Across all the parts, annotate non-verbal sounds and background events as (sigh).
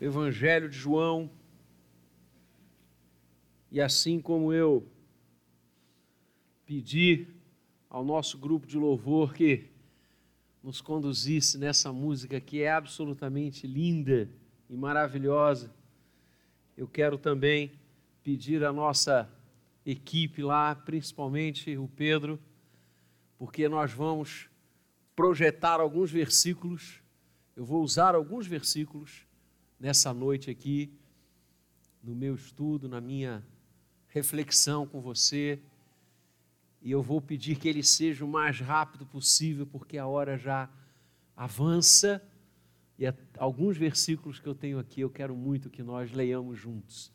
Evangelho de João. E assim como eu pedi ao nosso grupo de louvor que nos conduzisse nessa música que é absolutamente linda e maravilhosa, eu quero também pedir à nossa equipe lá, principalmente o Pedro, porque nós vamos projetar alguns versículos, eu vou usar alguns versículos nessa noite aqui, no meu estudo, na minha reflexão com você, e eu vou pedir que ele seja o mais rápido possível, porque a hora já avança, e alguns versículos que eu tenho aqui eu quero muito que nós leiamos juntos.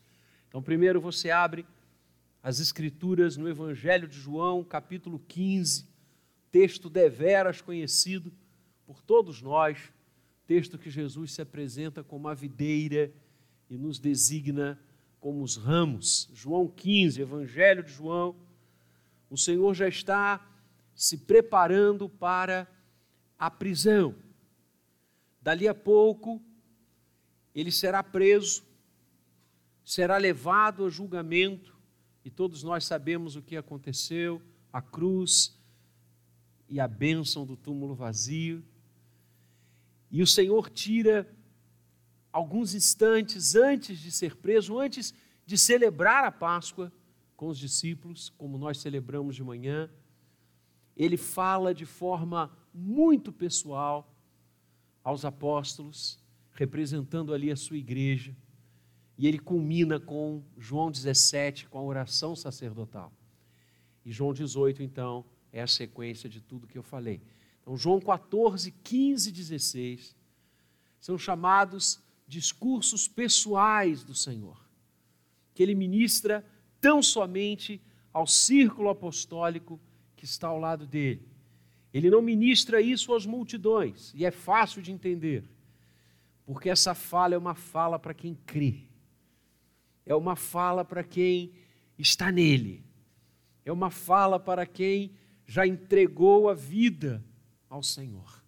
Então, primeiro você abre as Escrituras no Evangelho de João, capítulo 15, texto deveras conhecido por todos nós, texto que Jesus se apresenta como a videira e nos designa como os ramos. João 15, Evangelho de João, o Senhor já está se preparando para a prisão. Dali a pouco, ele será preso, será levado a julgamento, e todos nós sabemos o que aconteceu: a cruz e a bênção do túmulo vazio. E o Senhor tira alguns instantes antes de ser preso, antes de celebrar a Páscoa com os discípulos, como nós celebramos de manhã, ele fala de forma muito pessoal aos apóstolos, representando ali a sua igreja e ele culmina com João 17, com a oração sacerdotal. E João 18, então, é a sequência de tudo que eu falei. Então, João 14, 15 e 16 são chamados discursos pessoais do Senhor, que ele ministra tão somente ao círculo apostólico que está ao lado dele. Ele não ministra isso às multidões, e é fácil de entender, porque essa fala é uma fala para quem crê é uma fala para quem está nele, é uma fala para quem já entregou a vida ao Senhor.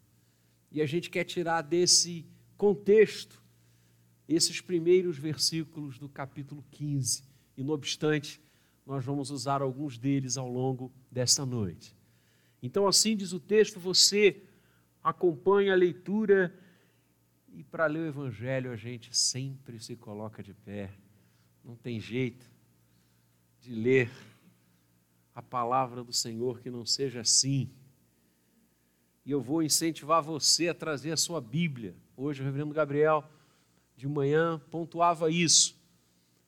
E a gente quer tirar desse contexto esses primeiros versículos do capítulo 15, e não obstante, nós vamos usar alguns deles ao longo desta noite. Então, assim diz o texto, você acompanha a leitura e para ler o Evangelho a gente sempre se coloca de pé não tem jeito de ler a palavra do Senhor que não seja assim. E eu vou incentivar você a trazer a sua Bíblia. Hoje o reverendo Gabriel, de manhã, pontuava isso.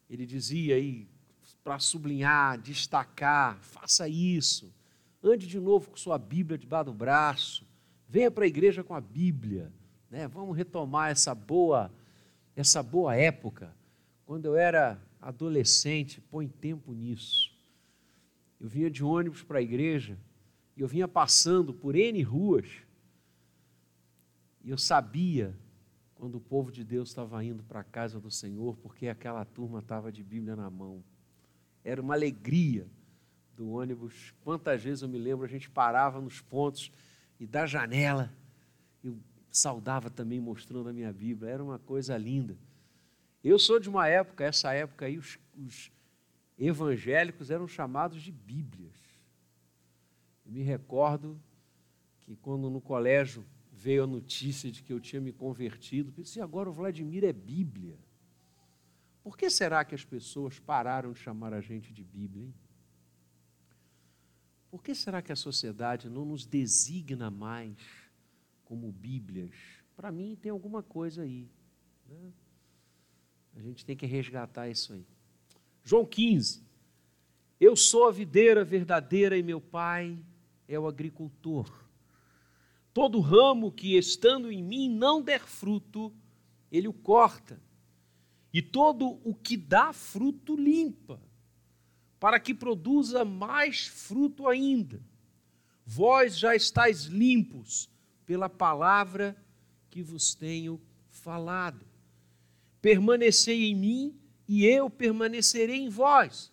Ele dizia aí, para sublinhar, destacar, faça isso. Ande de novo com sua Bíblia debaixo do braço. Venha para a igreja com a Bíblia. Né? Vamos retomar essa boa, essa boa época quando eu era adolescente, põe tempo nisso. Eu vinha de ônibus para a igreja e eu vinha passando por N ruas e eu sabia quando o povo de Deus estava indo para a casa do Senhor, porque aquela turma estava de Bíblia na mão. Era uma alegria do ônibus. Quantas vezes eu me lembro, a gente parava nos pontos e da janela eu saudava também mostrando a minha Bíblia. Era uma coisa linda. Eu sou de uma época, essa época aí, os, os evangélicos eram chamados de Bíblias. Eu me recordo que quando no colégio veio a notícia de que eu tinha me convertido, pensei, agora o Vladimir é Bíblia. Por que será que as pessoas pararam de chamar a gente de Bíblia? Hein? Por que será que a sociedade não nos designa mais como Bíblias? Para mim tem alguma coisa aí. Né? A gente tem que resgatar isso aí. João 15. Eu sou a videira verdadeira e meu pai é o agricultor. Todo ramo que estando em mim não der fruto, ele o corta. E todo o que dá fruto limpa, para que produza mais fruto ainda. Vós já estáis limpos pela palavra que vos tenho falado permanecei em mim e eu permanecerei em vós.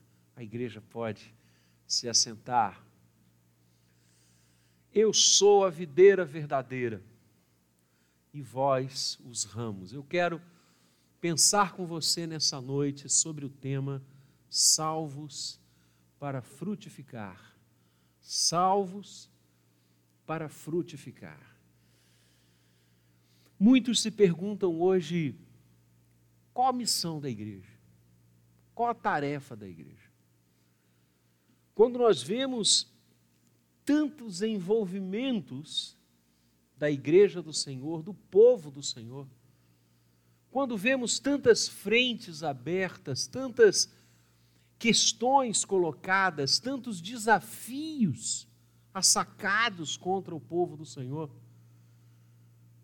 A igreja pode se assentar. Eu sou a videira verdadeira e vós os ramos. Eu quero pensar com você nessa noite sobre o tema salvos para frutificar. Salvos para frutificar. Muitos se perguntam hoje qual a missão da igreja? Qual a tarefa da igreja? Quando nós vemos tantos envolvimentos da igreja do Senhor, do povo do Senhor, quando vemos tantas frentes abertas, tantas questões colocadas, tantos desafios assacados contra o povo do Senhor,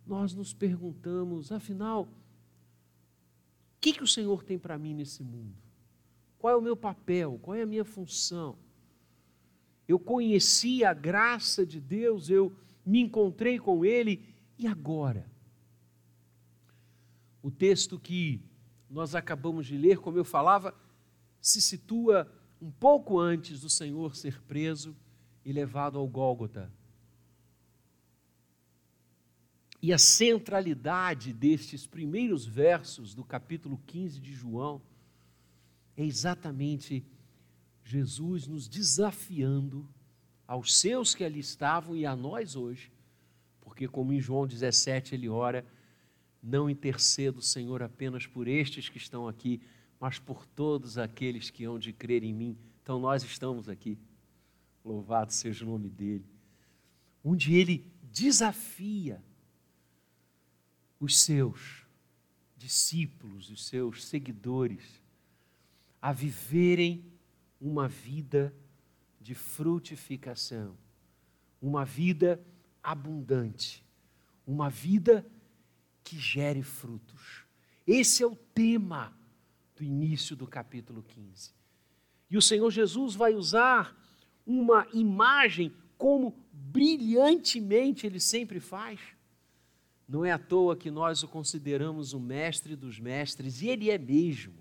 nós nos perguntamos, afinal, o que, que o Senhor tem para mim nesse mundo? Qual é o meu papel? Qual é a minha função? Eu conheci a graça de Deus, eu me encontrei com Ele, e agora? O texto que nós acabamos de ler, como eu falava, se situa um pouco antes do Senhor ser preso e levado ao Gólgota. E a centralidade destes primeiros versos do capítulo 15 de João é exatamente Jesus nos desafiando aos seus que ali estavam e a nós hoje, porque, como em João 17 ele ora, não intercedo, Senhor, apenas por estes que estão aqui, mas por todos aqueles que hão de crer em mim. Então nós estamos aqui. Louvado seja o nome dele. Onde ele desafia os seus discípulos, os seus seguidores, a viverem uma vida de frutificação, uma vida abundante, uma vida que gere frutos. Esse é o tema do início do capítulo 15. E o Senhor Jesus vai usar uma imagem como brilhantemente ele sempre faz. Não é à toa que nós o consideramos o mestre dos mestres, e ele é mesmo.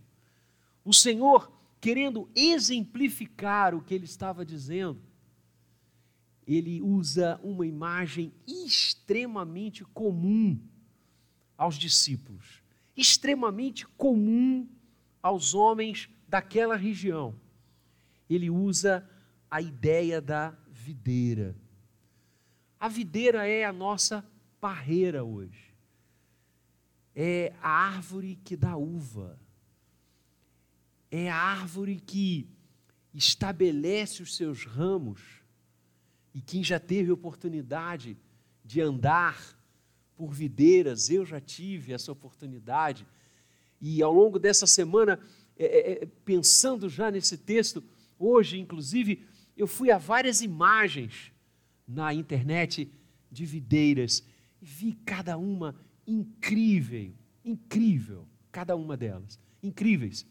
O Senhor, querendo exemplificar o que ele estava dizendo, ele usa uma imagem extremamente comum aos discípulos, extremamente comum aos homens daquela região. Ele usa a ideia da videira. A videira é a nossa parreira hoje. É a árvore que dá uva. É a árvore que estabelece os seus ramos. E quem já teve oportunidade de andar por videiras, eu já tive essa oportunidade. E ao longo dessa semana, é, é, é, pensando já nesse texto, hoje, inclusive, eu fui a várias imagens na internet de videiras e vi cada uma incrível, incrível, cada uma delas, incríveis.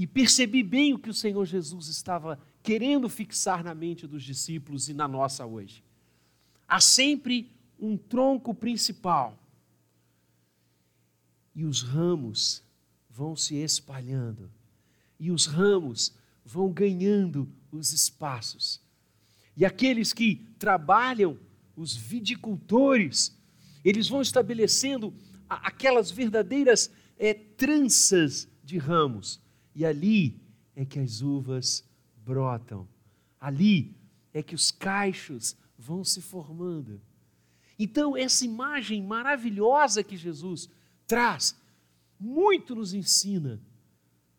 E percebi bem o que o Senhor Jesus estava querendo fixar na mente dos discípulos e na nossa hoje. Há sempre um tronco principal. E os ramos vão se espalhando. E os ramos vão ganhando os espaços. E aqueles que trabalham, os vidicultores, eles vão estabelecendo aquelas verdadeiras é, tranças de ramos. E ali é que as uvas brotam. Ali é que os cachos vão se formando. Então, essa imagem maravilhosa que Jesus traz, muito nos ensina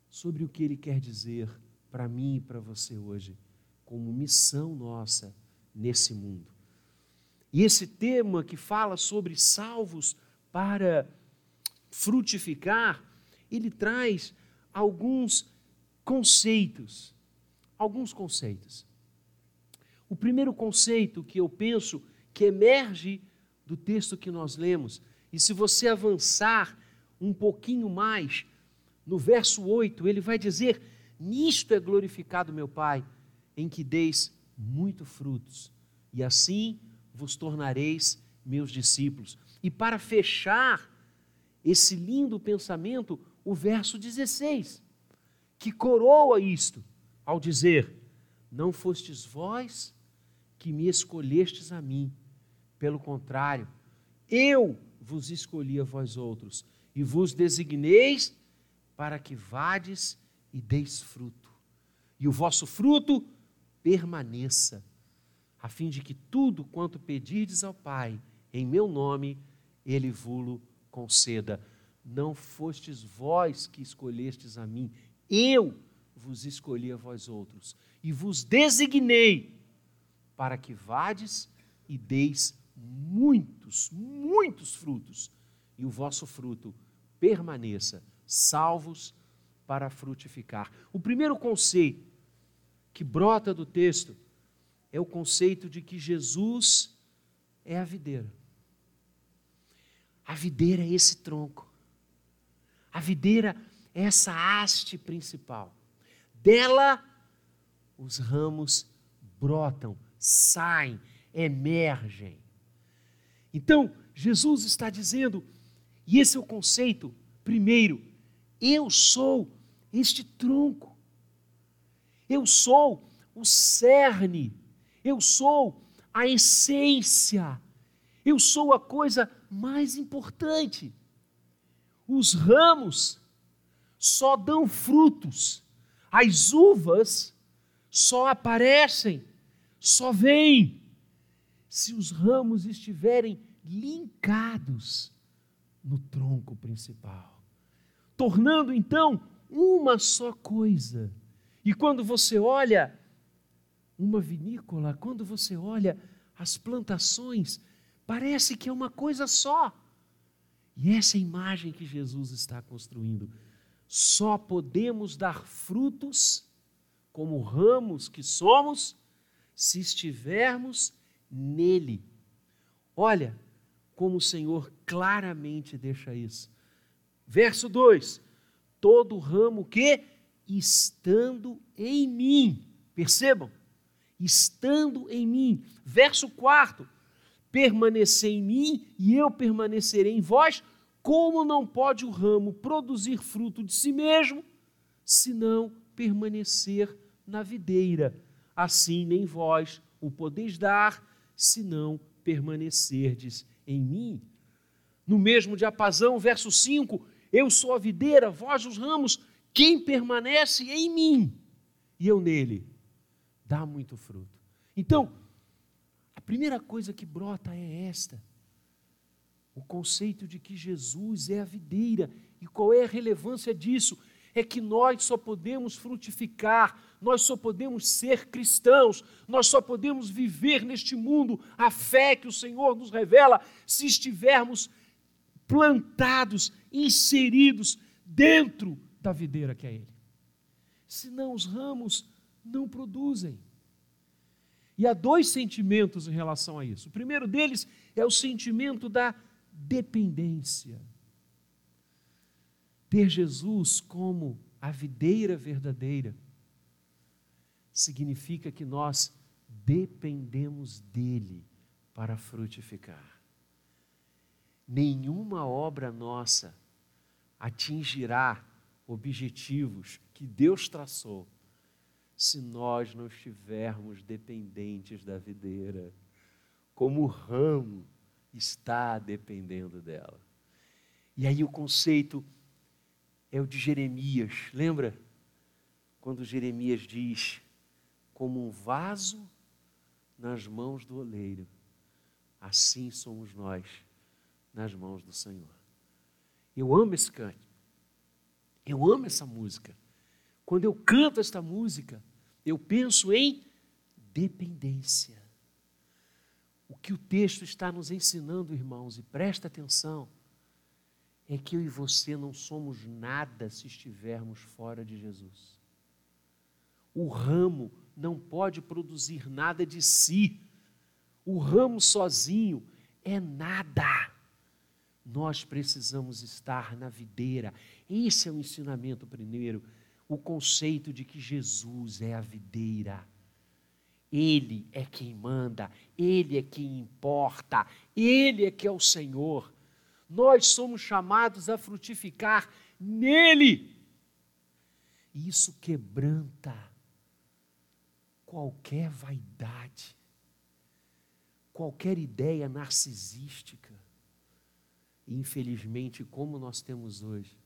sobre o que ele quer dizer para mim e para você hoje, como missão nossa nesse mundo. E esse tema que fala sobre salvos para frutificar, ele traz alguns conceitos. Alguns conceitos. O primeiro conceito que eu penso que emerge do texto que nós lemos. E se você avançar um pouquinho mais, no verso 8, ele vai dizer: Nisto é glorificado meu Pai, em que deis muito frutos, e assim vos tornareis meus discípulos. E para fechar esse lindo pensamento, o verso 16, que coroa isto, ao dizer: Não fostes vós que me escolhestes a mim, pelo contrário, eu vos escolhi a vós outros e vos designeis para que vades e deis fruto, e o vosso fruto permaneça, a fim de que tudo quanto pedirdes ao Pai, em meu nome, ele vulo conceda. Não fostes vós que escolhestes a mim, eu vos escolhi a vós outros, e vos designei para que vades e deis muitos, muitos frutos, e o vosso fruto permaneça, salvos para frutificar. O primeiro conceito que brota do texto é o conceito de que Jesus é a videira. A videira é esse tronco. A videira é essa haste principal. Dela, os ramos brotam, saem, emergem. Então, Jesus está dizendo, e esse é o conceito, primeiro, eu sou este tronco, eu sou o cerne, eu sou a essência, eu sou a coisa mais importante. Os ramos só dão frutos, as uvas só aparecem, só vêm se os ramos estiverem linkados no tronco principal, tornando então uma só coisa. E quando você olha uma vinícola, quando você olha as plantações, parece que é uma coisa só. E essa é imagem que Jesus está construindo. Só podemos dar frutos, como ramos que somos, se estivermos nele. Olha como o Senhor claramente deixa isso. Verso 2: Todo ramo que estando em mim, percebam, estando em mim. Verso 4: Permanecer em mim e eu permanecerei em vós. Como não pode o ramo produzir fruto de si mesmo, se não permanecer na videira? Assim nem vós o podeis dar, se não permanecerdes em mim. No mesmo diapasão, verso 5: Eu sou a videira, vós os ramos, quem permanece em mim e eu nele, dá muito fruto. Então, primeira coisa que brota é esta: o conceito de que Jesus é a videira. E qual é a relevância disso? É que nós só podemos frutificar nós só podemos ser cristãos, nós só podemos viver neste mundo a fé que o Senhor nos revela se estivermos plantados, inseridos dentro da videira que é Ele. Senão os ramos não produzem. E há dois sentimentos em relação a isso. O primeiro deles é o sentimento da dependência. Ter Jesus como a videira verdadeira significa que nós dependemos dele para frutificar. Nenhuma obra nossa atingirá objetivos que Deus traçou se nós não estivermos dependentes da videira, como o ramo está dependendo dela. E aí o conceito é o de Jeremias, lembra? Quando Jeremias diz: como um vaso nas mãos do oleiro, assim somos nós nas mãos do Senhor. Eu amo esse canto. Eu amo essa música. Quando eu canto esta música, eu penso em dependência. O que o texto está nos ensinando, irmãos, e presta atenção, é que eu e você não somos nada se estivermos fora de Jesus. O ramo não pode produzir nada de si. O ramo sozinho é nada. Nós precisamos estar na videira. Esse é o ensinamento primeiro, o conceito de que Jesus é a videira. Ele é quem manda, ele é quem importa, ele é que é o Senhor. Nós somos chamados a frutificar nele. E isso quebranta qualquer vaidade, qualquer ideia narcisística. Infelizmente, como nós temos hoje,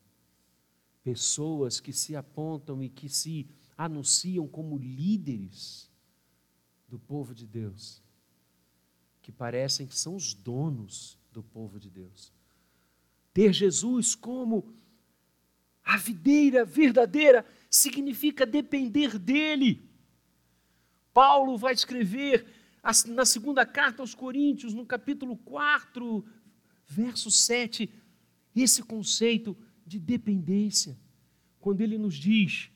pessoas que se apontam e que se anunciam como líderes do povo de Deus, que parecem que são os donos do povo de Deus. Ter Jesus como a videira verdadeira significa depender dele. Paulo vai escrever na segunda carta aos Coríntios, no capítulo 4, verso 7, esse conceito de dependência, quando ele nos diz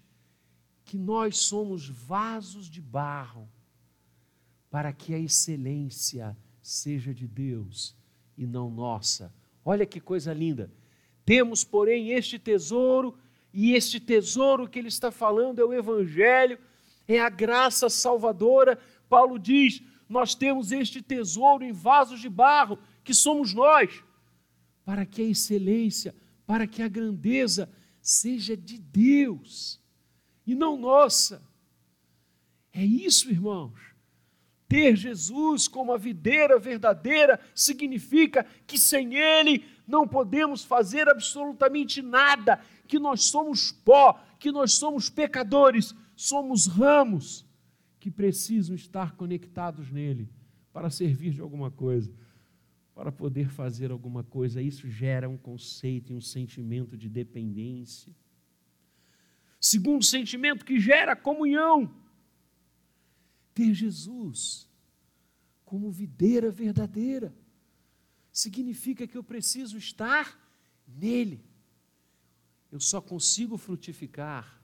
que nós somos vasos de barro para que a excelência seja de Deus e não nossa. Olha que coisa linda. Temos, porém, este tesouro, e este tesouro que ele está falando é o Evangelho, é a graça salvadora. Paulo diz: Nós temos este tesouro em vasos de barro, que somos nós, para que a excelência, para que a grandeza seja de Deus e não nossa. É isso, irmãos. Ter Jesus como a videira verdadeira significa que sem Ele não podemos fazer absolutamente nada, que nós somos pó, que nós somos pecadores, somos ramos que precisam estar conectados nele para servir de alguma coisa, para poder fazer alguma coisa. Isso gera um conceito e um sentimento de dependência. Segundo sentimento que gera comunhão ter Jesus como videira verdadeira. Significa que eu preciso estar nele. Eu só consigo frutificar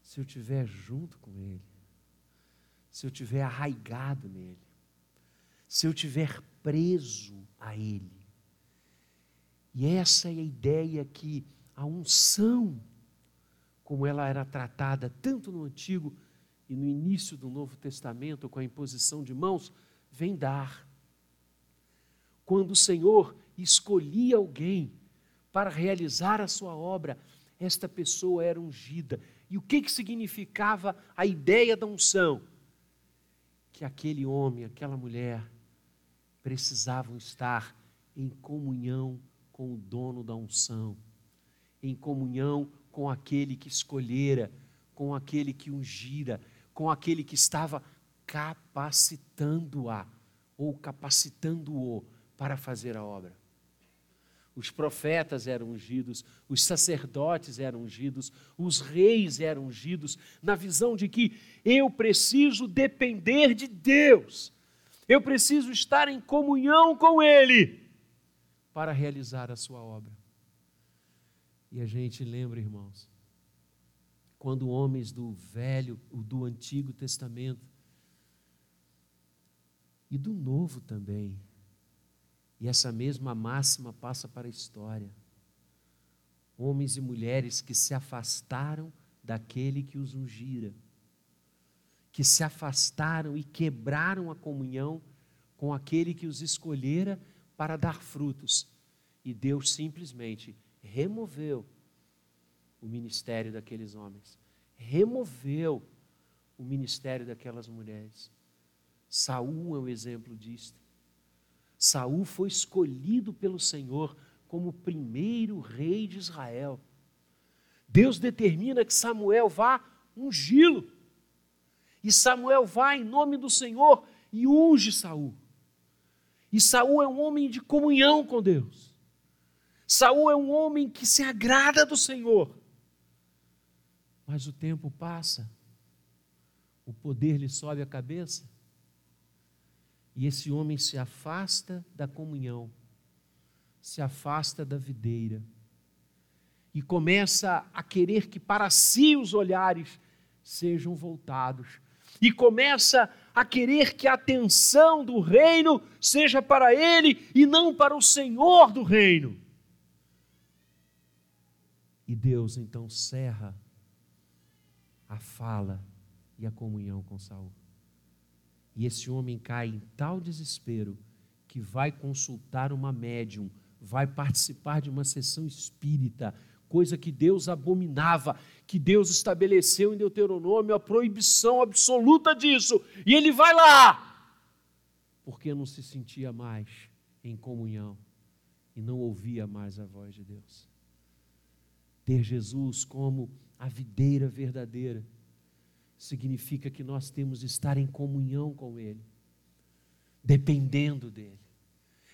se eu estiver junto com ele, se eu estiver arraigado nele, se eu estiver preso a ele. E essa é a ideia que a unção, como ela era tratada tanto no Antigo e no início do Novo Testamento, com a imposição de mãos, vem dar. Quando o Senhor escolhia alguém para realizar a sua obra, esta pessoa era ungida. E o que, que significava a ideia da unção? Que aquele homem, aquela mulher, precisavam estar em comunhão com o dono da unção, em comunhão com aquele que escolhera, com aquele que ungira, com aquele que estava capacitando-a ou capacitando-o para fazer a obra. Os profetas eram ungidos, os sacerdotes eram ungidos, os reis eram ungidos, na visão de que eu preciso depender de Deus, eu preciso estar em comunhão com Ele para realizar a sua obra. E a gente lembra, irmãos, quando homens do Velho, do Antigo Testamento e do Novo também, e essa mesma máxima passa para a história. Homens e mulheres que se afastaram daquele que os ungira, que se afastaram e quebraram a comunhão com aquele que os escolhera para dar frutos, e Deus simplesmente removeu o ministério daqueles homens, removeu o ministério daquelas mulheres. Saul é um exemplo disto. Saul foi escolhido pelo Senhor como o primeiro rei de Israel. Deus determina que Samuel vá ungí-lo. E Samuel vai em nome do Senhor e unge Saul. E Saul é um homem de comunhão com Deus. Saul é um homem que se agrada do Senhor. Mas o tempo passa, o poder lhe sobe a cabeça, e esse homem se afasta da comunhão, se afasta da videira, e começa a querer que para si os olhares sejam voltados, e começa a querer que a atenção do reino seja para ele e não para o Senhor do reino. E Deus então cerra a fala e a comunhão com Saul. E esse homem cai em tal desespero que vai consultar uma médium, vai participar de uma sessão espírita, coisa que Deus abominava, que Deus estabeleceu em Deuteronômio a proibição absoluta disso. E ele vai lá, porque não se sentia mais em comunhão e não ouvia mais a voz de Deus ter Jesus como a videira verdadeira significa que nós temos de estar em comunhão com Ele, dependendo dEle,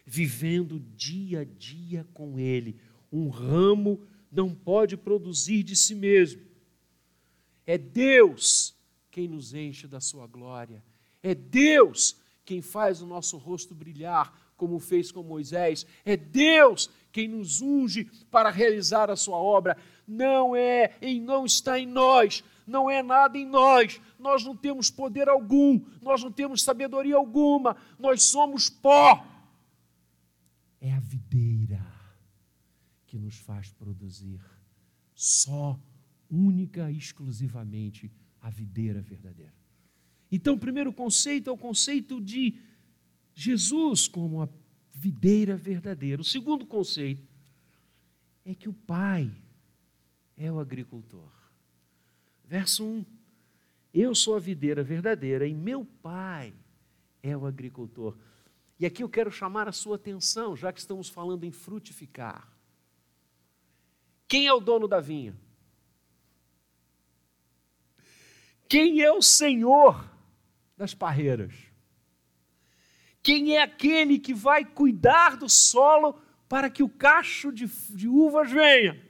vivendo dia a dia com Ele. Um ramo não pode produzir de si mesmo. É Deus quem nos enche da Sua glória. É Deus quem faz o nosso rosto brilhar, como fez com Moisés. É Deus quem nos unge para realizar a sua obra. Não é, e não está em nós, não é nada em nós. Nós não temos poder algum, nós não temos sabedoria alguma, nós somos pó. É a videira que nos faz produzir só, única e exclusivamente a videira verdadeira. Então, o primeiro conceito é o conceito de Jesus como a videira verdadeira. O segundo conceito é que o Pai é o agricultor. Verso 1: Eu sou a videira verdadeira e meu Pai é o agricultor. E aqui eu quero chamar a sua atenção, já que estamos falando em frutificar. Quem é o dono da vinha? Quem é o Senhor das parreiras? Quem é aquele que vai cuidar do solo para que o cacho de, de uvas venha?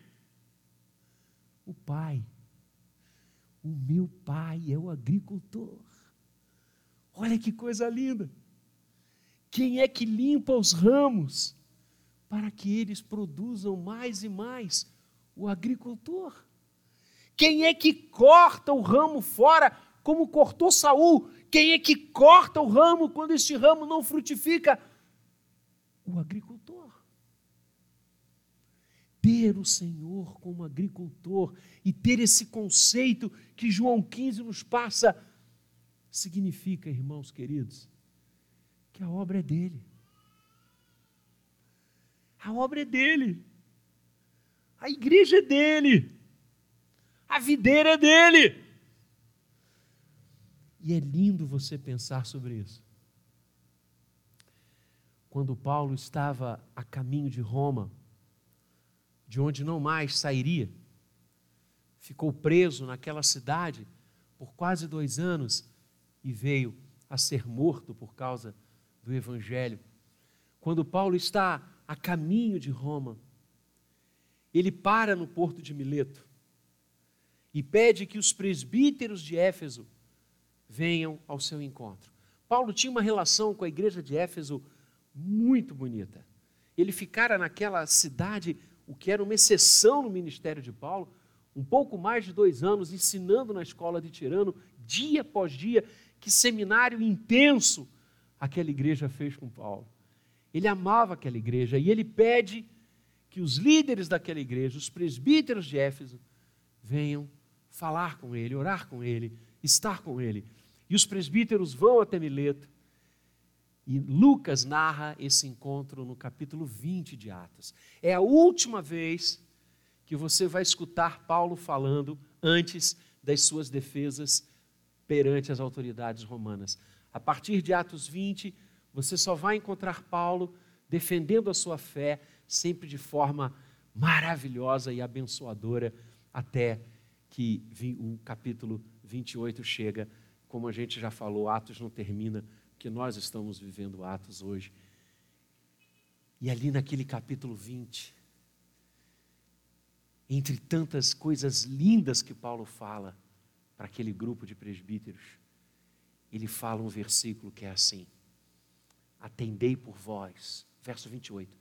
O Pai. O meu Pai é o agricultor. Olha que coisa linda. Quem é que limpa os ramos para que eles produzam mais e mais? O agricultor. Quem é que corta o ramo fora, como cortou Saul, quem é que corta o ramo quando este ramo não frutifica? O agricultor. Ter o Senhor como agricultor e ter esse conceito que João 15 nos passa, significa, irmãos queridos, que a obra é dele. A obra é dele. A igreja é dele. A videira é dele. E é lindo você pensar sobre isso. Quando Paulo estava a caminho de Roma, de onde não mais sairia, ficou preso naquela cidade por quase dois anos e veio a ser morto por causa do Evangelho. Quando Paulo está a caminho de Roma, ele para no porto de Mileto e pede que os presbíteros de Éfeso venham ao seu encontro. Paulo tinha uma relação com a igreja de Éfeso muito bonita. Ele ficara naquela cidade, o que era uma exceção no ministério de Paulo, um pouco mais de dois anos, ensinando na escola de Tirano, dia após dia. Que seminário intenso aquela igreja fez com Paulo. Ele amava aquela igreja e ele pede que os líderes daquela igreja, os presbíteros de Éfeso, venham falar com ele, orar com ele, estar com ele. E os presbíteros vão até Mileto. E Lucas narra esse encontro no capítulo 20 de Atos. É a última vez que você vai escutar Paulo falando antes das suas defesas perante as autoridades romanas. A partir de Atos 20, você só vai encontrar Paulo defendendo a sua fé, sempre de forma maravilhosa e abençoadora, até que o capítulo 28 chega como a gente já falou, Atos não termina, porque nós estamos vivendo Atos hoje. E ali naquele capítulo 20, entre tantas coisas lindas que Paulo fala para aquele grupo de presbíteros, ele fala um versículo que é assim: Atendei por vós, verso 28.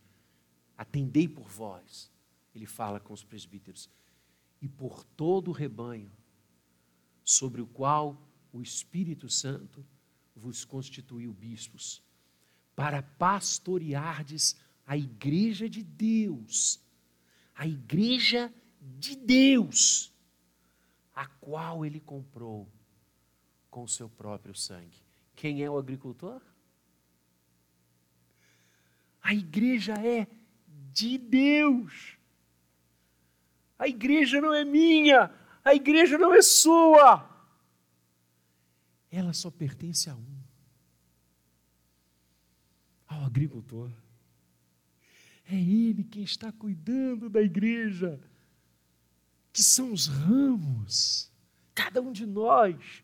Atendei por vós, ele fala com os presbíteros, e por todo o rebanho sobre o qual o Espírito Santo vos constituiu bispos, para pastoreardes a igreja de Deus, a igreja de Deus, a qual ele comprou com o seu próprio sangue. Quem é o agricultor? A igreja é de Deus. A igreja não é minha, a igreja não é sua. Ela só pertence a um ao agricultor. É Ele quem está cuidando da igreja, que são os ramos, cada um de nós,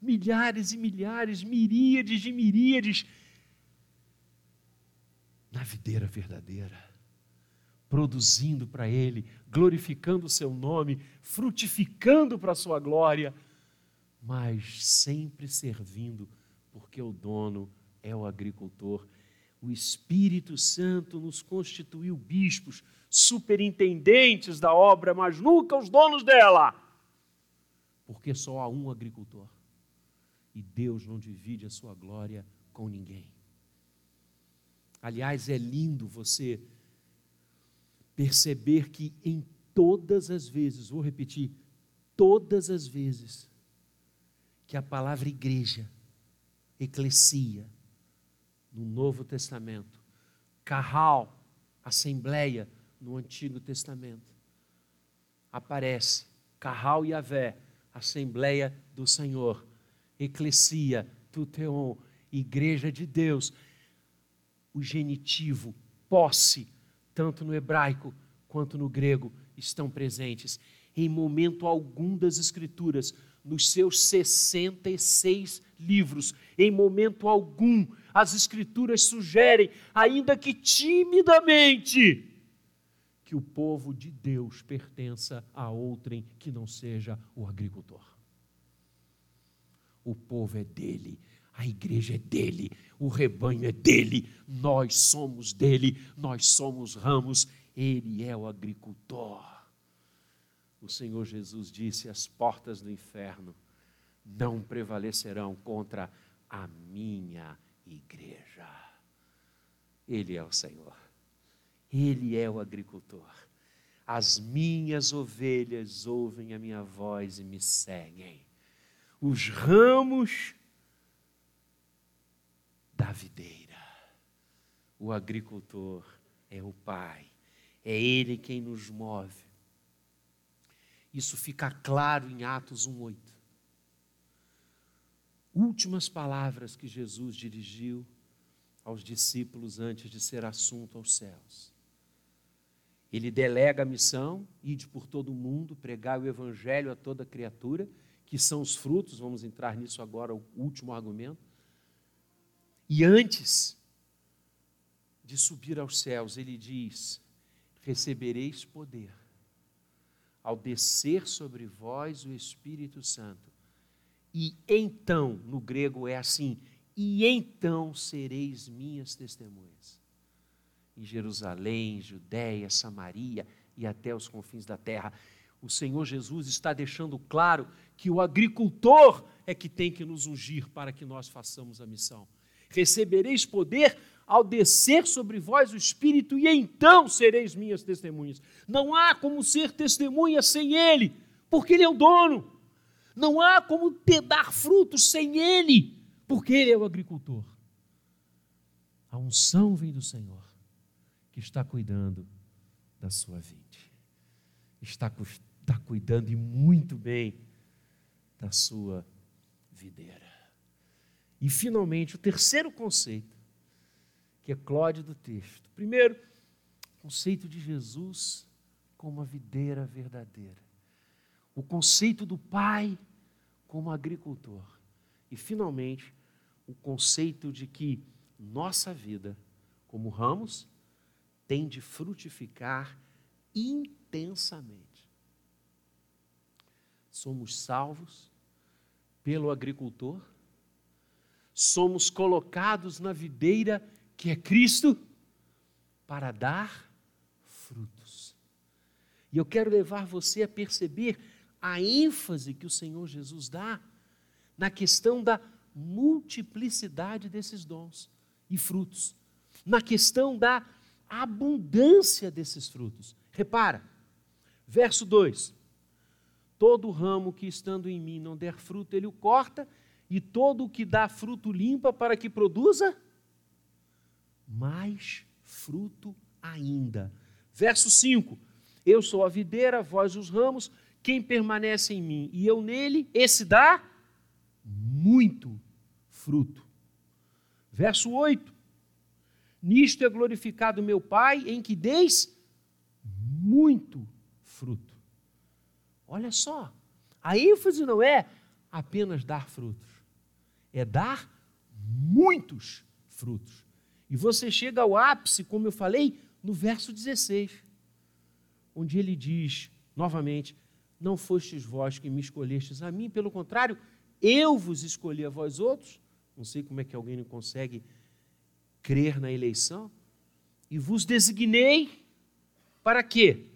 milhares e milhares, miríades de miríades, na videira verdadeira, produzindo para Ele, glorificando o Seu nome, frutificando para a Sua glória, mas sempre servindo, porque o dono é o agricultor o Espírito Santo nos constituiu bispos, superintendentes da obra, mas nunca os donos dela. Porque só há um agricultor. E Deus não divide a sua glória com ninguém. Aliás, é lindo você perceber que em todas as vezes, vou repetir, todas as vezes que a palavra igreja, eclesia, no Novo Testamento, Carral, Assembleia, no Antigo Testamento. Aparece Carral e Avé, Assembleia do Senhor, Eclesia, Tuteon, Igreja de Deus. O genitivo, posse, tanto no hebraico quanto no grego, estão presentes. Em momento algum das Escrituras, nos seus 66 livros, em momento algum, as Escrituras sugerem, ainda que timidamente, que o povo de Deus pertença a outrem que não seja o agricultor. O povo é dele, a igreja é dele, o rebanho é dele, nós somos dele, nós somos ramos, ele é o agricultor. O Senhor Jesus disse: as portas do inferno não prevalecerão contra a minha igreja. Ele é o Senhor, Ele é o agricultor. As minhas ovelhas ouvem a minha voz e me seguem. Os ramos da videira. O agricultor é o Pai, é Ele quem nos move. Isso fica claro em Atos 1,8 últimas palavras que Jesus dirigiu aos discípulos antes de ser assunto aos céus. Ele delega a missão, ide por todo o mundo, pregar o evangelho a toda criatura, que são os frutos, vamos entrar nisso agora, o último argumento. E antes de subir aos céus, ele diz: recebereis poder ao descer sobre vós o Espírito Santo e então, no grego é assim: e então sereis minhas testemunhas. Em Jerusalém, Judéia, Samaria e até os confins da terra. O Senhor Jesus está deixando claro que o agricultor é que tem que nos ungir para que nós façamos a missão. Recebereis poder ao descer sobre vós o Espírito, e então sereis minhas testemunhas. Não há como ser testemunha sem Ele, porque Ele é o dono. Não há como ter, dar frutos sem Ele, porque Ele é o agricultor. A unção vem do Senhor, que está cuidando da sua vida. Está, está cuidando e muito bem da sua videira. E, finalmente, o terceiro conceito, que é do texto. Primeiro, conceito de Jesus como a videira verdadeira o conceito do pai como agricultor. E, finalmente, o conceito de que nossa vida, como ramos, tem de frutificar intensamente. Somos salvos pelo agricultor, somos colocados na videira que é Cristo para dar frutos. E eu quero levar você a perceber a ênfase que o Senhor Jesus dá na questão da multiplicidade desses dons e frutos, na questão da abundância desses frutos. Repara, verso 2: Todo ramo que estando em mim não der fruto, ele o corta, e todo o que dá fruto limpa para que produza mais fruto ainda. Verso 5: Eu sou a videira, vós os ramos, quem permanece em mim e eu nele, esse dá muito fruto. Verso 8: Nisto é glorificado meu Pai, em que deis muito fruto. Olha só, a ênfase não é apenas dar frutos, é dar muitos frutos. E você chega ao ápice, como eu falei, no verso 16, onde ele diz novamente: Não fostes vós que me escolhestes a mim, pelo contrário, eu vos escolhi a vós outros. Não sei como é que alguém não consegue crer na eleição. E vos designei para quê?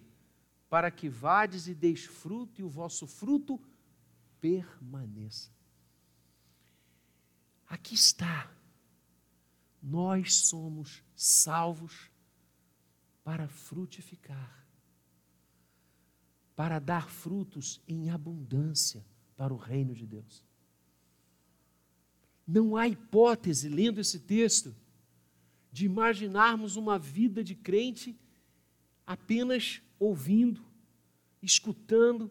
Para que vades e deis fruto e o vosso fruto permaneça. Aqui está. Nós somos salvos para frutificar, para dar frutos em abundância para o reino de Deus. Não há hipótese, lendo esse texto, de imaginarmos uma vida de crente apenas ouvindo, escutando,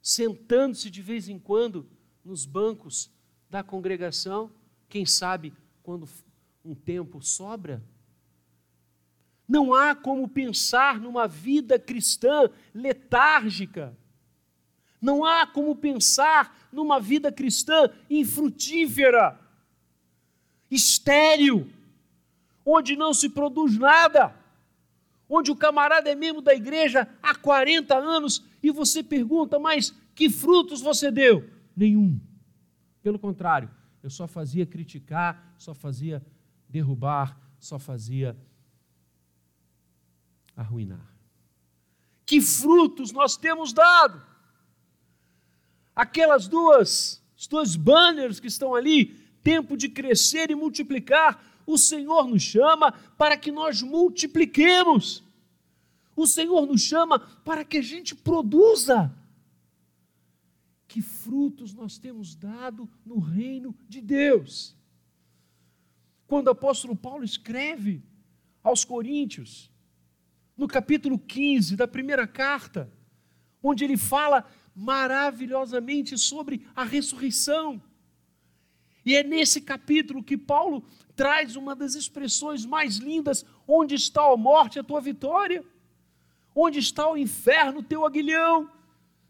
sentando-se de vez em quando nos bancos da congregação, quem sabe quando um tempo sobra. Não há como pensar numa vida cristã letárgica. Não há como pensar numa vida cristã infrutífera estéril, onde não se produz nada, onde o camarada é membro da igreja há 40 anos e você pergunta, mas que frutos você deu? Nenhum. Pelo contrário, eu só fazia criticar, só fazia derrubar, só fazia arruinar. Que frutos nós temos dado? Aquelas duas, os dois banners que estão ali, tempo de crescer e multiplicar, o Senhor nos chama para que nós multipliquemos. O Senhor nos chama para que a gente produza. Que frutos nós temos dado no reino de Deus. Quando o apóstolo Paulo escreve aos Coríntios, no capítulo 15 da primeira carta, onde ele fala maravilhosamente sobre a ressurreição e é nesse capítulo que Paulo traz uma das expressões mais lindas: onde está a morte, a tua vitória? Onde está o inferno, o teu aguilhão?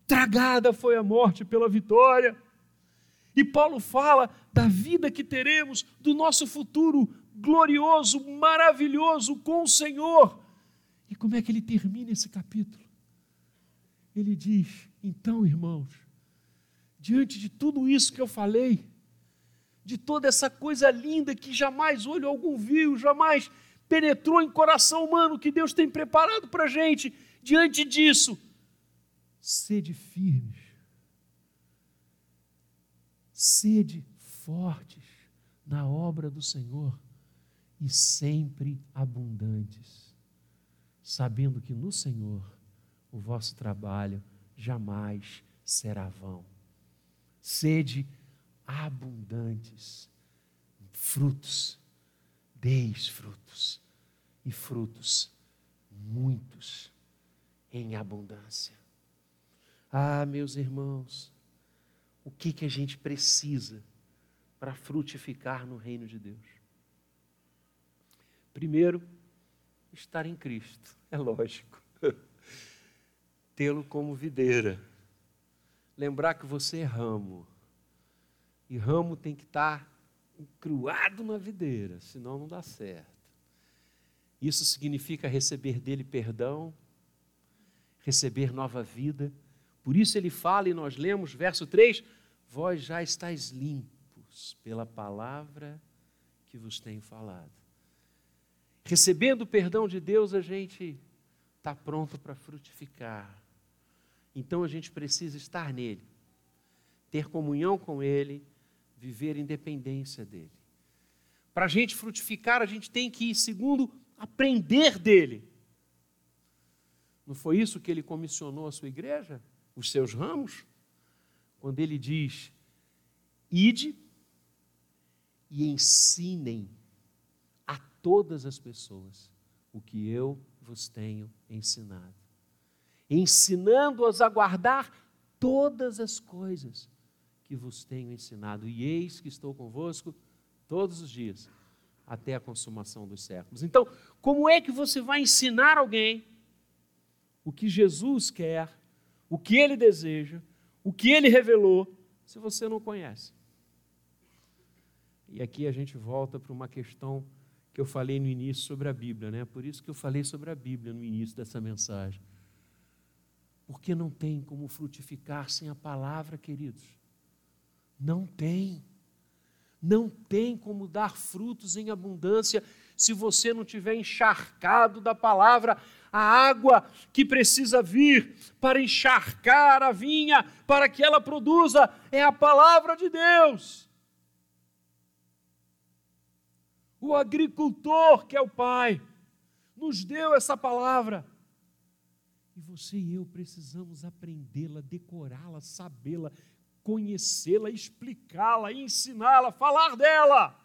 Tragada foi a morte pela vitória. E Paulo fala da vida que teremos, do nosso futuro glorioso, maravilhoso com o Senhor. E como é que ele termina esse capítulo? Ele diz: então, irmãos, diante de tudo isso que eu falei, de toda essa coisa linda que jamais olho algum viu, jamais penetrou em coração humano que Deus tem preparado para a gente. Diante disso, sede firmes, sede fortes na obra do Senhor e sempre abundantes, sabendo que no Senhor o vosso trabalho jamais será vão. Sede abundantes, frutos, deis frutos, e frutos muitos em abundância. Ah, meus irmãos, o que, que a gente precisa para frutificar no reino de Deus? Primeiro, estar em Cristo, é lógico. (laughs) Tê-lo como videira. Lembrar que você é ramo e ramo tem que estar encruado na videira, senão não dá certo. Isso significa receber dele perdão, receber nova vida. Por isso ele fala, e nós lemos, verso 3: Vós já estáis limpos pela palavra que vos tenho falado. Recebendo o perdão de Deus, a gente está pronto para frutificar. Então a gente precisa estar nele, ter comunhão com ele viver em dependência dele. Para a gente frutificar, a gente tem que segundo aprender dele. Não foi isso que ele comissionou a sua igreja? Os seus ramos? Quando ele diz: ide e ensinem a todas as pessoas o que eu vos tenho ensinado. Ensinando-as a guardar todas as coisas que vos tenho ensinado. E eis que estou convosco todos os dias, até a consumação dos séculos. Então, como é que você vai ensinar alguém o que Jesus quer, o que ele deseja, o que ele revelou, se você não conhece? E aqui a gente volta para uma questão que eu falei no início sobre a Bíblia, né? Por isso que eu falei sobre a Bíblia no início dessa mensagem. Porque não tem como frutificar sem a palavra, queridos. Não tem. Não tem como dar frutos em abundância se você não tiver encharcado da palavra. A água que precisa vir para encharcar a vinha, para que ela produza, é a palavra de Deus. O agricultor, que é o Pai, nos deu essa palavra. E você e eu precisamos aprendê-la, decorá-la, sabê-la, conhecê-la, explicá-la, ensiná-la, falar dela.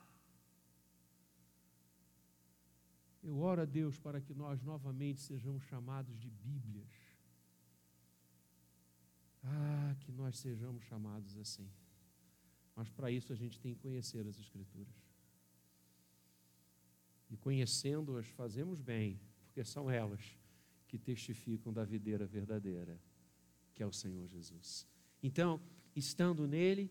Eu oro a Deus para que nós novamente sejamos chamados de Bíblias. Ah, que nós sejamos chamados assim. Mas para isso a gente tem que conhecer as Escrituras. E conhecendo-as, fazemos bem, porque são elas que testificam da videira verdadeira, que é o Senhor Jesus. Então, estando nele,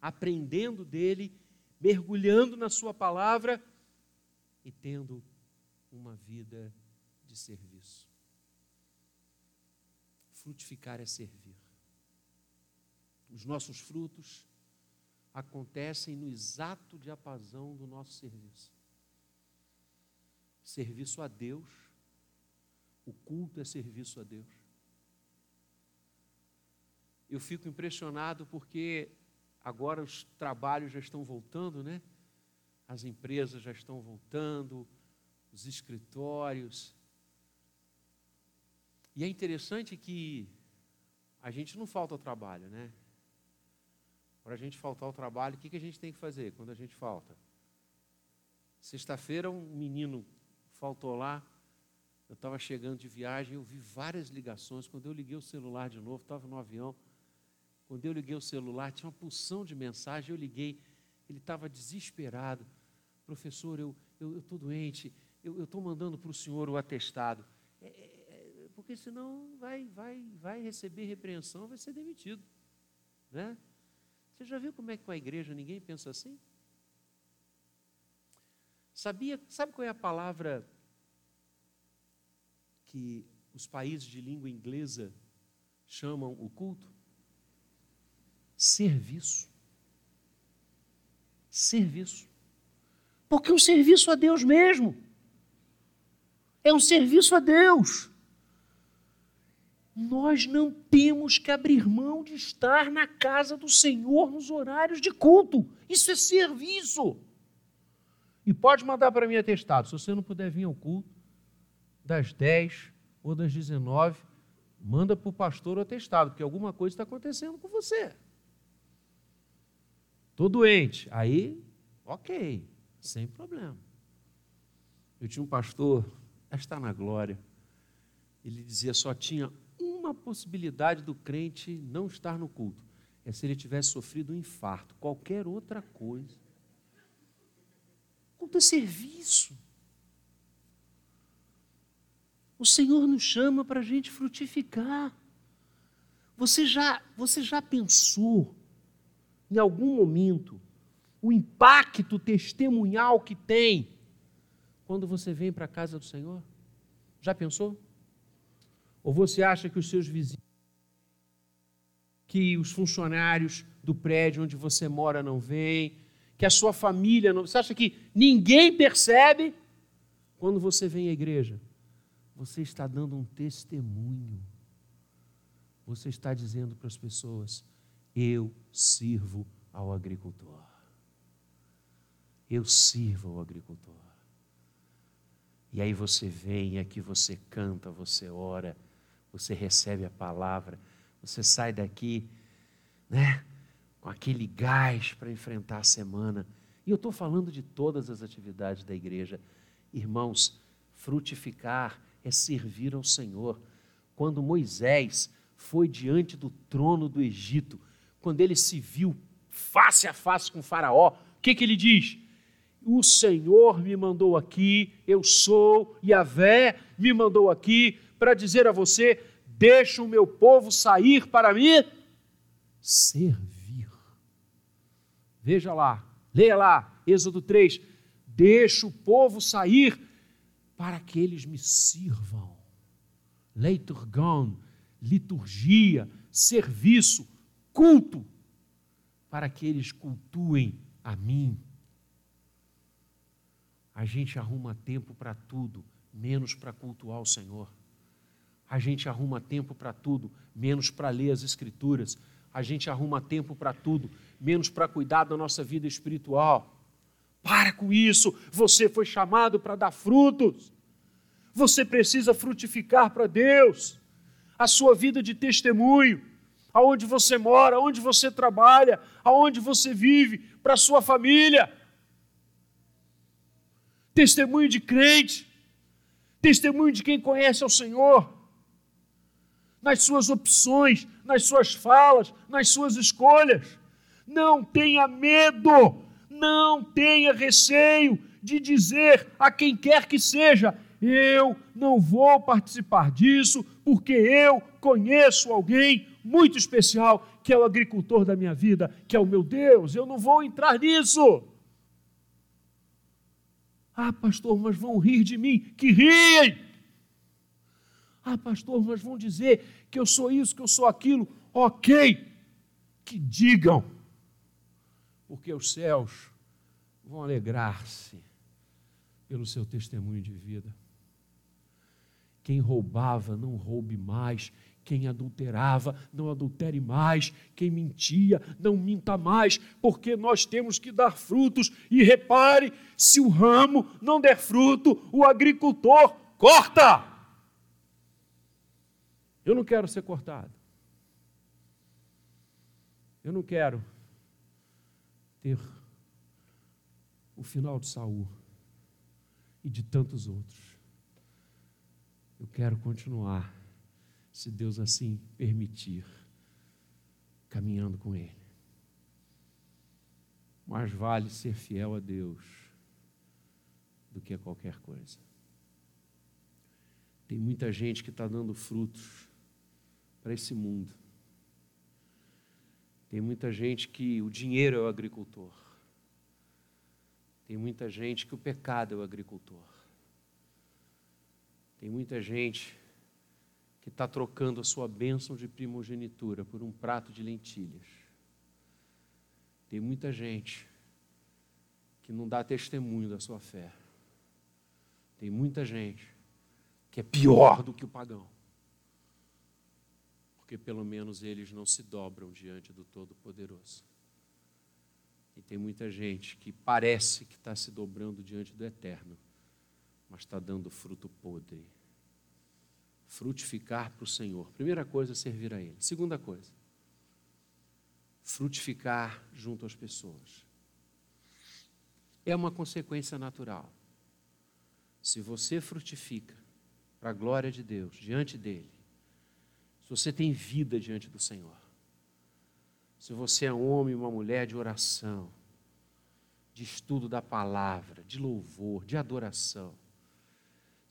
aprendendo dele, mergulhando na Sua palavra e tendo uma vida de serviço. Frutificar é servir. Os nossos frutos acontecem no exato diapasão do nosso serviço serviço a Deus. O culto é serviço a Deus. Eu fico impressionado porque agora os trabalhos já estão voltando, né? As empresas já estão voltando, os escritórios. E é interessante que a gente não falta ao trabalho, né? Para a gente faltar ao trabalho, o que, que a gente tem que fazer quando a gente falta? Sexta-feira, um menino faltou lá. Eu estava chegando de viagem, eu vi várias ligações. Quando eu liguei o celular de novo, estava no avião. Quando eu liguei o celular, tinha uma pulsão de mensagem. Eu liguei, ele estava desesperado. Professor, eu estou doente, eu estou mandando para o senhor o atestado. É, é, é, porque senão vai, vai, vai receber repreensão, vai ser demitido. Né? Você já viu como é que com a igreja ninguém pensa assim? Sabia, sabe qual é a palavra que os países de língua inglesa chamam o culto? Serviço. Serviço. Porque um serviço a Deus mesmo. É um serviço a Deus. Nós não temos que abrir mão de estar na casa do Senhor nos horários de culto. Isso é serviço. E pode mandar para mim atestado. Se você não puder vir ao culto, das 10 ou das 19, manda para o pastor o atestado, porque alguma coisa está acontecendo com você. Estou doente. Aí, ok, sem problema. Eu tinha um pastor, está na glória. Ele dizia só tinha uma possibilidade do crente não estar no culto. É se ele tivesse sofrido um infarto. Qualquer outra coisa culto é serviço. O Senhor nos chama para a gente frutificar. Você já, você já pensou, em algum momento, o impacto testemunhal que tem quando você vem para a casa do Senhor? Já pensou? Ou você acha que os seus vizinhos, que os funcionários do prédio onde você mora não vêm, que a sua família não. Você acha que ninguém percebe? Quando você vem à igreja, você está dando um testemunho. Você está dizendo para as pessoas: Eu sirvo ao agricultor. Eu sirvo ao agricultor. E aí você vem, aqui você canta, você ora, você recebe a palavra, você sai daqui, né, com aquele gás para enfrentar a semana. E eu estou falando de todas as atividades da igreja. Irmãos, frutificar é servir ao Senhor. Quando Moisés foi diante do trono do Egito, quando ele se viu face a face com Faraó, o que, que ele diz? O Senhor me mandou aqui, eu sou, e a Vé me mandou aqui para dizer a você: deixa o meu povo sair para me servir. Veja lá, leia lá, Êxodo 3: deixa o povo sair para que eles me sirvam. Leiturgon, liturgia, serviço, culto, para que eles cultuem a mim. A gente arruma tempo para tudo, menos para cultuar o Senhor. A gente arruma tempo para tudo, menos para ler as Escrituras. A gente arruma tempo para tudo, menos para cuidar da nossa vida espiritual. Para com isso, você foi chamado para dar frutos. Você precisa frutificar para Deus. A sua vida de testemunho, aonde você mora, aonde você trabalha, aonde você vive, para a sua família testemunho de crente, testemunho de quem conhece ao Senhor, nas suas opções, nas suas falas, nas suas escolhas. Não tenha medo, não tenha receio de dizer a quem quer que seja: eu não vou participar disso, porque eu conheço alguém muito especial que é o agricultor da minha vida, que é o meu Deus, eu não vou entrar nisso. Ah, pastor, mas vão rir de mim. Que riem! Ah, pastor, mas vão dizer que eu sou isso, que eu sou aquilo. Ok, que digam, porque os céus vão alegrar-se pelo seu testemunho de vida. Quem roubava, não roube mais. Quem adulterava, não adultere mais. Quem mentia, não minta mais, porque nós temos que dar frutos. E repare: se o ramo não der fruto, o agricultor corta. Eu não quero ser cortado. Eu não quero ter o final de Saul e de tantos outros. Eu quero continuar se Deus assim permitir, caminhando com Ele. Mais vale ser fiel a Deus do que a qualquer coisa. Tem muita gente que está dando frutos para esse mundo. Tem muita gente que o dinheiro é o agricultor. Tem muita gente que o pecado é o agricultor. Tem muita gente que está trocando a sua bênção de primogenitura por um prato de lentilhas. Tem muita gente que não dá testemunho da sua fé. Tem muita gente que é pior do que o pagão. Porque pelo menos eles não se dobram diante do Todo-Poderoso. E tem muita gente que parece que está se dobrando diante do Eterno, mas está dando fruto podre frutificar para o Senhor. Primeira coisa, servir a Ele. Segunda coisa, frutificar junto às pessoas. É uma consequência natural. Se você frutifica para a glória de Deus, diante dEle, se você tem vida diante do Senhor, se você é um homem uma mulher de oração, de estudo da palavra, de louvor, de adoração,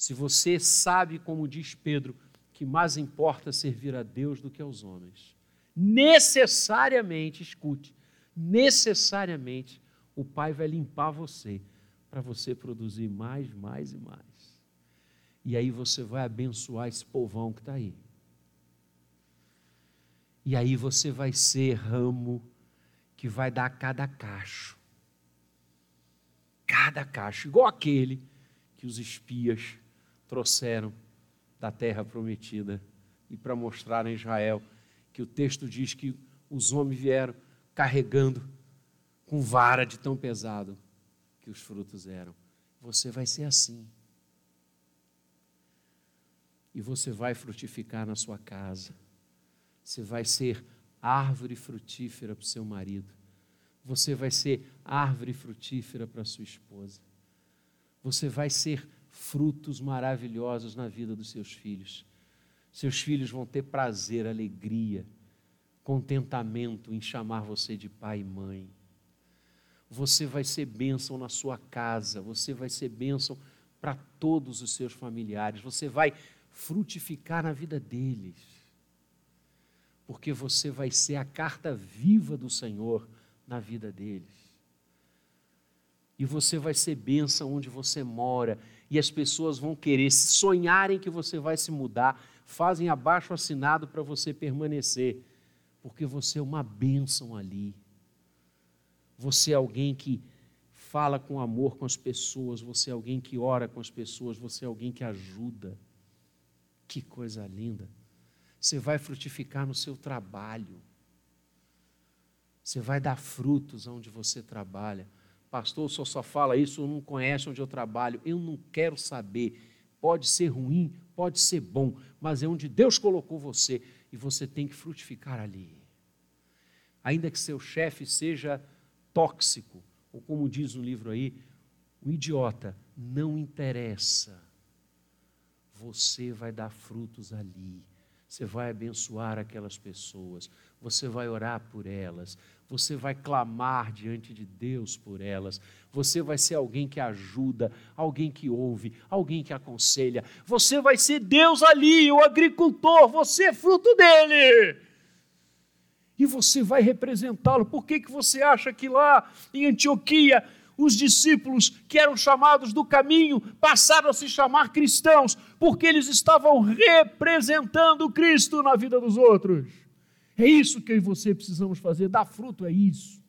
se você sabe, como diz Pedro, que mais importa servir a Deus do que aos homens, necessariamente, escute, necessariamente o Pai vai limpar você para você produzir mais, mais e mais. E aí você vai abençoar esse povão que está aí. E aí você vai ser ramo que vai dar cada cacho. Cada cacho, igual aquele que os espias trouxeram da terra prometida e para mostrar a Israel que o texto diz que os homens vieram carregando com vara de tão pesado que os frutos eram. Você vai ser assim. E você vai frutificar na sua casa. Você vai ser árvore frutífera para o seu marido. Você vai ser árvore frutífera para a sua esposa. Você vai ser frutos maravilhosos na vida dos seus filhos. Seus filhos vão ter prazer, alegria, contentamento em chamar você de pai e mãe. Você vai ser bênção na sua casa, você vai ser bênção para todos os seus familiares, você vai frutificar na vida deles, porque você vai ser a carta viva do Senhor na vida deles. E você vai ser bênção onde você mora, e as pessoas vão querer, sonharem que você vai se mudar, fazem abaixo assinado para você permanecer, porque você é uma bênção ali. Você é alguém que fala com amor com as pessoas, você é alguém que ora com as pessoas, você é alguém que ajuda. Que coisa linda. Você vai frutificar no seu trabalho. Você vai dar frutos onde você trabalha. Pastor, o senhor só fala isso, não conhece onde eu trabalho. Eu não quero saber. Pode ser ruim, pode ser bom, mas é onde Deus colocou você e você tem que frutificar ali. Ainda que seu chefe seja tóxico, ou como diz no livro aí, o idiota, não interessa você vai dar frutos ali. Você vai abençoar aquelas pessoas, você vai orar por elas, você vai clamar diante de Deus por elas, você vai ser alguém que ajuda, alguém que ouve, alguém que aconselha, você vai ser Deus ali, o agricultor, você é fruto dele. E você vai representá-lo. Por que, que você acha que lá em Antioquia os discípulos que eram chamados do caminho passaram a se chamar cristãos, porque eles estavam representando Cristo na vida dos outros. É isso que eu e você precisamos fazer. Dar fruto é isso.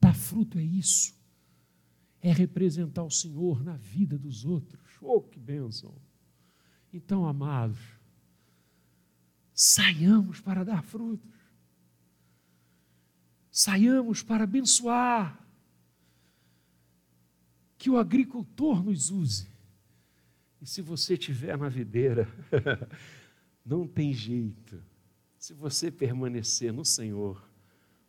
Dar fruto é isso. É representar o Senhor na vida dos outros. Oh, que bênção! Então, amados, saiamos para dar frutos. Saiamos para abençoar que o agricultor nos use. E se você estiver na videira, (laughs) não tem jeito. Se você permanecer no Senhor,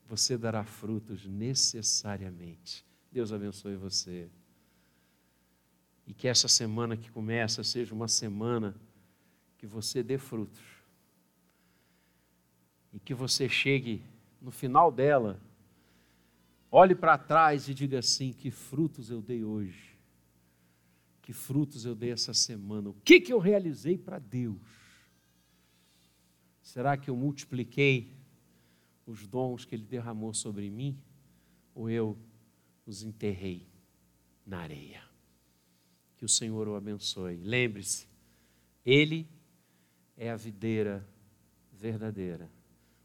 você dará frutos necessariamente. Deus abençoe você. E que essa semana que começa seja uma semana que você dê frutos. E que você chegue no final dela Olhe para trás e diga assim: que frutos eu dei hoje? Que frutos eu dei essa semana? O que, que eu realizei para Deus? Será que eu multipliquei os dons que Ele derramou sobre mim? Ou eu os enterrei na areia? Que o Senhor o abençoe. Lembre-se, Ele é a videira verdadeira.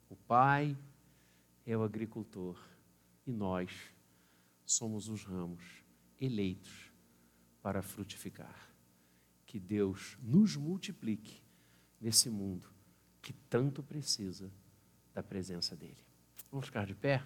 O Pai é o agricultor e nós somos os ramos eleitos para frutificar. Que Deus nos multiplique nesse mundo que tanto precisa da presença dEle. Vamos ficar de pé?